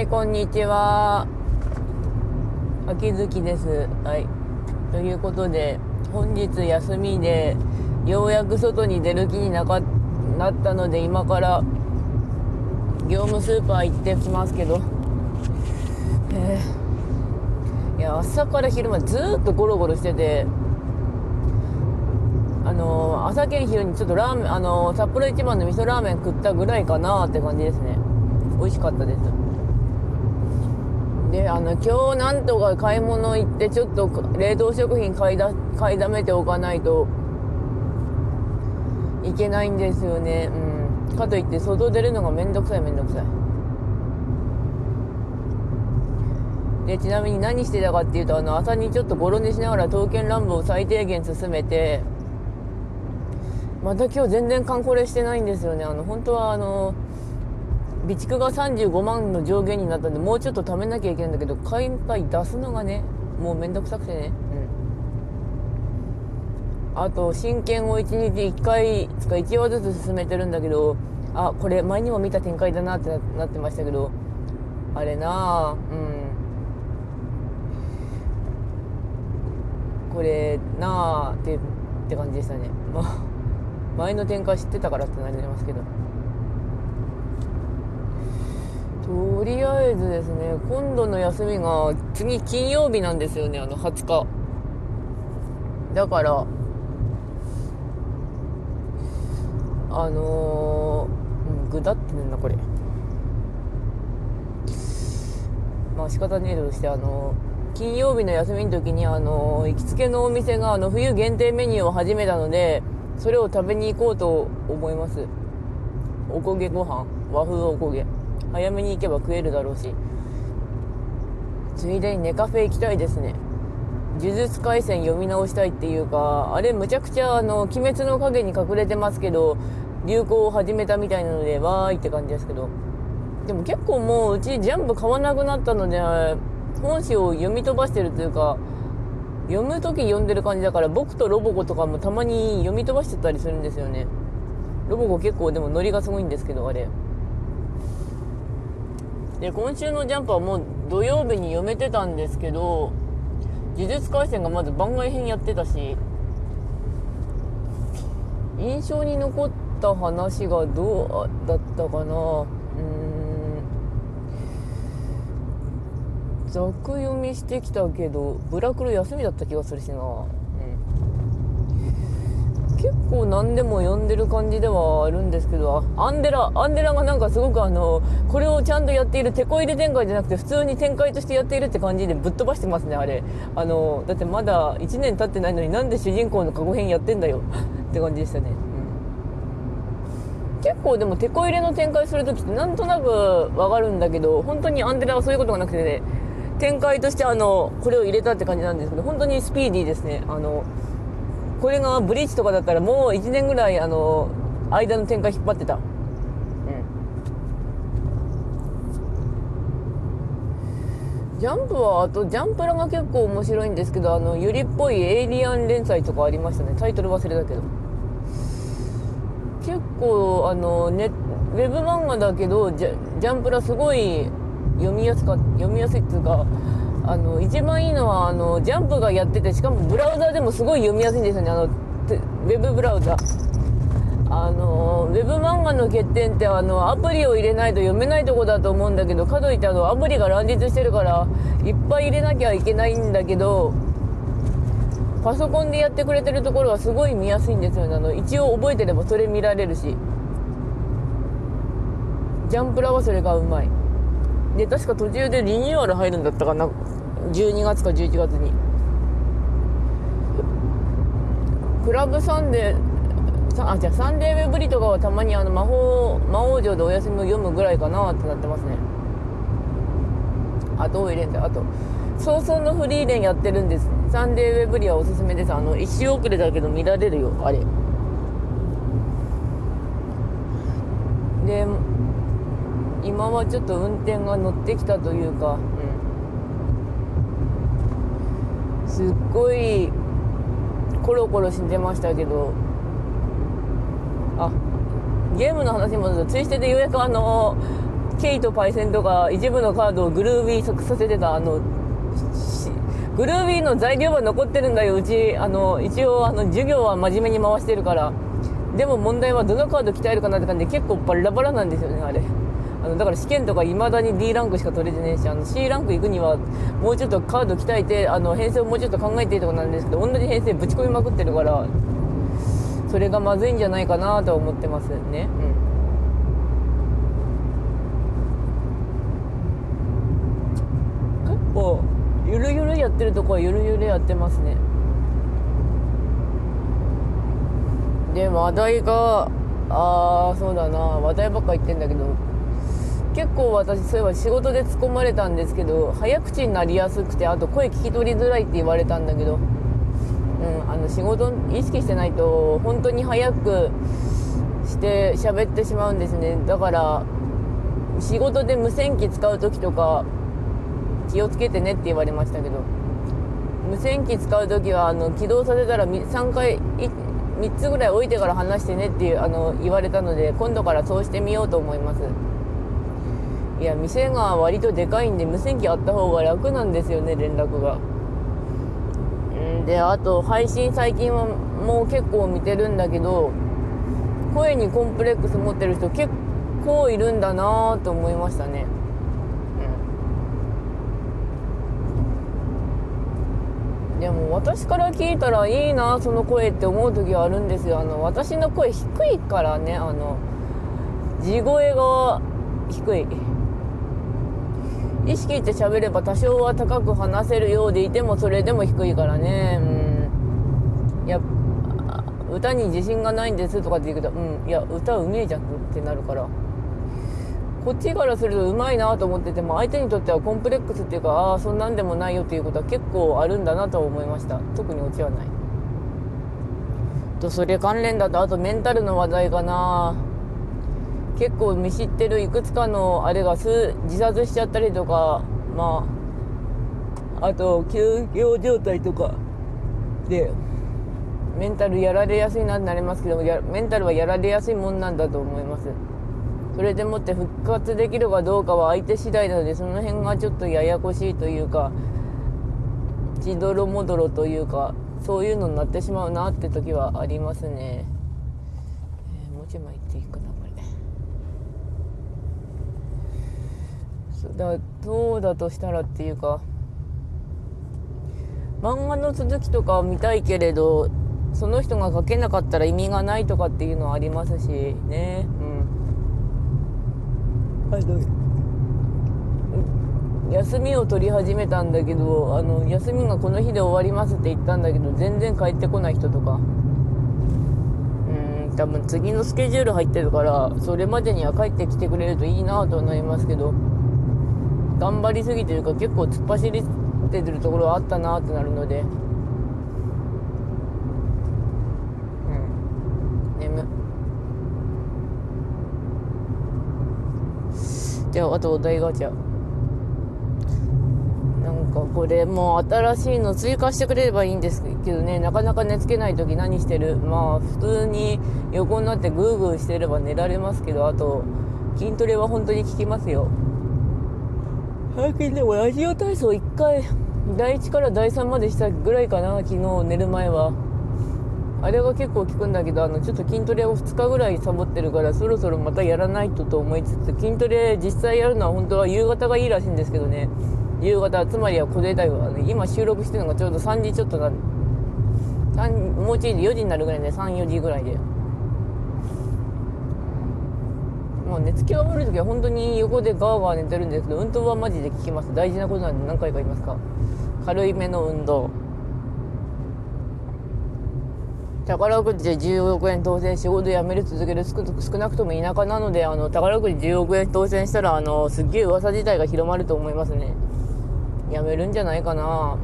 はい、こんにちは。秋月です。はい。ということで、本日休みで、ようやく外に出る気になかなったので、今から、業務スーパー行ってきますけど、えーいや、朝から昼までずっとゴロゴロしてて、あの朝県昼にちょっとラーメン、あの札幌一番の味噌ラーメン食ったぐらいかなって感じですね。美味しかったです。で、あの、今日なんとか買い物行って、ちょっと冷凍食品買いだ、買いだめておかないといけないんですよね。うん。かといって、外出るのがめんどくさいめんどくさい。で、ちなみに何してたかっていうと、あの、朝にちょっとゴロ寝しながら刀剣乱舞を最低限進めて、また今日全然観光レしてないんですよね。あの、本当はあの、備蓄が35万の上限になったんで、もうちょっと貯めなきゃいけないんだけど、会員会出すのがね、もうめんどくさくてね。うん。あと、真剣を1日1回、つか1話ずつ進めてるんだけど、あ、これ前にも見た展開だなってなってましたけど、あれなあうん。これなあって、って感じでしたね。まあ、前の展開知ってたからってなりますけど。とりあえずですね、今度の休みが次金曜日なんですよね、あの20日。だから、あのー、うん、ぐだってんな、これ。まあ仕方ねえとして、あのー、金曜日の休みの時に、あの、行きつけのお店が、あの、冬限定メニューを始めたので、それを食べに行こうと思います。おこげご飯和風おこげ。早めに行けば食えるだろうし。ついでにネカフェ行きたいですね。呪術廻戦読み直したいっていうかあれむちゃくちゃあの鬼滅の影に隠れてますけど流行を始めたみたいなのでわーいって感じですけど。でも結構もううちジャンプ買わなくなったので本誌を読み飛ばしてるというか読む時読んでる感じだから僕とロボコとかもたまに読み飛ばしてたりするんですよね。ロボコ結構でもノリがすごいんですけどあれ。で今週のジャンプはもう土曜日に読めてたんですけど呪術廻戦がまず番外編やってたし印象に残った話がどうだったかな？うん。ざく読みしてきたけどブラクロ休みだった気がするしな。結構何でも読んでる感じではあるんですけどアンデラアンデラがなんかすごくあのこれをちゃんとやっている手こ入れ展開じゃなくて普通に展開としてやっているって感じでぶっ飛ばしてますねあれ。あのだってまだ1年経ってないのになんで主人公の過去編やってんだよ。って感じでしたね、うん、結構でも手こ入れの展開する時ってなんとなくわかるんだけど本当にアンデラはそういうことがなくてね。展開としてあのこれを入れたって感じなんですけど本当にスピーディーですね。あのこれがブリーチとかだったらもう1年ぐらいあの間の展開引っ張ってた。うん。ジャンプはあとジャンプラが結構面白いんですけどあのゆりっぽいエイリアン連載とかありましたね。タイトル忘れたけど。結構あのネウェブ漫画だけどジャジャンプラすごい読みやすか読みやすいっていうかあの一番いいのはあのジャンプがやっててしかもブラウザでもすごい読みやすいんですよね。あのウェブブラウザあのウェブ漫画の欠点ってあのアプリを入れないと読めないとこだと思うんだけどかといってあのアプリが乱立してるからいっぱい入れなきゃいけないんだけどパソコンでやってくれてるところはすごい見やすいんですよね。あの一応覚えてればそれ見られるし。ジャンプラはそれがうまい。で確か途中でリニューアル入るんだったかな。12月か11月に。クラブサンデーあじゃあサンデーウェブリとかはたまにあの魔法魔王城でお休みを読むぐらいかなってなってますね。あとを入れんであと早々のフリーレンやってるんです。サンデーウェブリはおすすめです。あの一周遅れだけど見られるよあれ。で今はちょっと運転が乗ってきたというか、うん、すっごいコロコロ死んでましたけどあゲームの話に戻るとツイステでようやくあのケイとパイセンとか一部のカードをグルービーさせてたあのグルービーの材料は残ってるんだようちあの一応あの授業は真面目に回してるからでも問題はどのカード鍛えるかなって感じで結構バラバラなんですよねあれ。だから試験とかいまだに D ランクしか取れてねえしあの C ランク行くにはもうちょっとカード鍛えてあの編成をもうちょっと考えてとこなんですけど同じ編成ぶち込みまくってるからそれがまずいんじゃないかなと思ってますね。うん。結構ゆるゆるやってるとこはゆるゆるやってますね。で話題がああそうだな話題ばっか言ってんだけど結構私そういえば仕事で突っ込まれたんですけど早口になりやすくてあと声聞き取りづらいって言われたんだけど、うん、あの仕事意識してないと本当に早くして喋ってしまうんですね。だから仕事で無線機使う時とか気をつけてねって言われましたけど無線機使う時はあの起動させたら3回3つぐらい置いてから話してねっていうあの言われたので今度からそうしてみようと思います。いや店が割とでかいんで無線機あった方が楽なんですよね連絡が。んであと配信最近はもう結構見てるんだけど声にコンプレックス持ってる人結構いるんだなと思いましたね。でも私から聞いたらいいなその声って思う時はあるんですよ。あの私の声低いからねあの地声が低い。意識して喋れば多少は高く話せるようでいてもそれでも低いからね。うん。いや歌に自信がないんですとかって言うけどうん。いや歌うめえじゃんってなるから。こっちからするとうまいなと思ってても相手にとってはコンプレックスっていうかああそんなんでもないよっていうことは結構あるんだなと思いました。特にオチはない。とそれ関連だとあとメンタルの話題かな。結構見知ってるいくつかのあれが自殺しちゃったりとかまああと休業状態とかでメンタルやられやすいなってなりますけどメンタルはやられやすいもんなんだと思います。それでもって復活できるかどうかは相手次第なのでその辺がちょっとややこしいというか血どろもどろというかそういうのになってしまうなって時はありますね、えー、もうちょい前行っていいかなこれだどうだとしたらっていうか漫画の続きとか見たいけれどその人が書けなかったら意味がないとかっていうのはありますしね。うん。あの休みを取り始めたんだけどあの休みがこの日で終わりますって言ったんだけど全然帰ってこない人とか。うん多分次のスケジュール入ってるからそれまでには帰ってきてくれるといいなと思いますけど頑張りすぎてるか結構突っ走りてるところはあったなってなるので。うん。眠。じゃああとお題ガチャ。なんかこれもう新しいの追加してくれればいいんですけどね。なかなか寝つけない時何してる？まあ普通に横になってグーグーしてれば寝られますけどあと筋トレは本当に効きますよ。最近でもラジオ体操1回第1から第3までしたぐらいかな昨日寝る前は。あれは結構効くんだけどあのちょっと筋トレを2日ぐらいサボってるからそろそろまたやらないとと思いつつ筋トレ実際やるのは本当は夕方がいいらしいんですけどね。夕方つまりは小出だよあの今収録してるのがちょうど3時ちょっとなるもうちょい4時になるぐらいで34時ぐらいで。もう寝つきが悪い時は本当に横でガーガー寝てるんですけど運動はマジで効きます。大事なことなんで何回か言いますか。軽いめの運動。宝くじで10億円当選仕事辞める続ける少なくとも田舎なのであの宝くじ10億円当選したらあのすっげえ噂自体が広まると思いますね。辞めるんじゃないかな。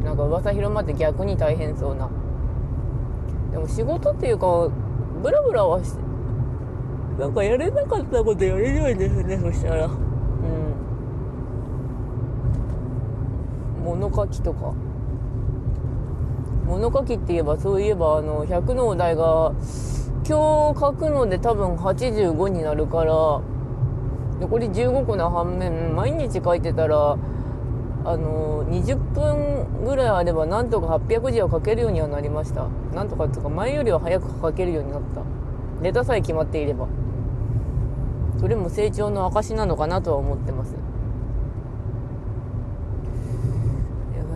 うん。なんか噂広まって逆に大変そうな。でも仕事っていうかブラブラはしてなんかやれなかったことやれるんですねそしたら。うん。物書きとか。物書きって言えばそういえばあの100のお題が今日書くので多分85になるから残り15個の反面毎日書いてたらあの20分ぐらいあればなんとか800字を書けるようにはなりました。なんとかっていうか前よりは早く書けるようになった。ネタさえ決まっていれば。それも成長の証なのかなとは思ってます。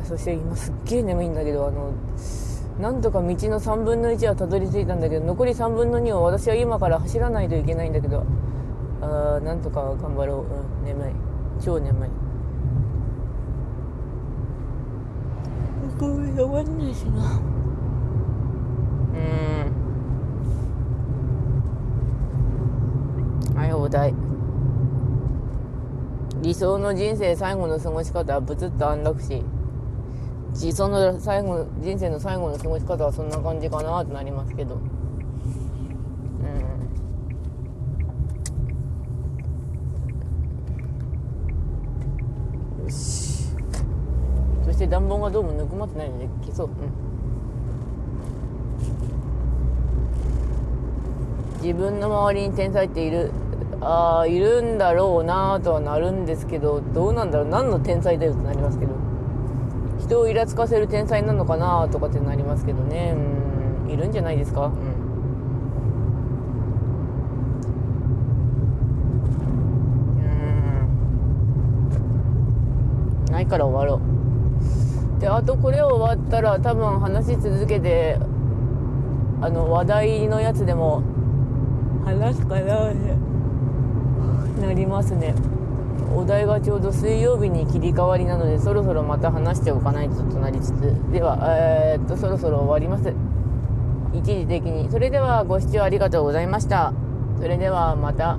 そして今すっげえ眠いんだけどあのなんとか道の3分の1はたどり着いたんだけど残り3分の2を私は今から走らないといけないんだけどあーなんとか頑張ろう、うん、眠い。超眠い。ごめん終わんないしな。うんはいお題。理想の人生最後の過ごし方はブツッと安楽死理想の最後人生の最後の過ごし方はそんな感じかなってなりますけど。うん。よし。そして暖房がどうもぬくまってないので消そう、うん、自分の周りに天才っているああいるんだろうなとはなるんですけどどうなんだろう何の天才だよってなりますけど。人をイラつかせる天才なのかなとかってなりますけどね。うん。いるんじゃないですか？うん。うん。ないから終わろう。であとこれ終わったら多分話し続けてあの話題のやつでも話すかななりますね。お題がちょうど水曜日に切り替わりなのでそろそろまた話しておかないととなりつつ。ではえー、っとそろそろ終わります。一時的に。それではご視聴ありがとうございました。それではまた。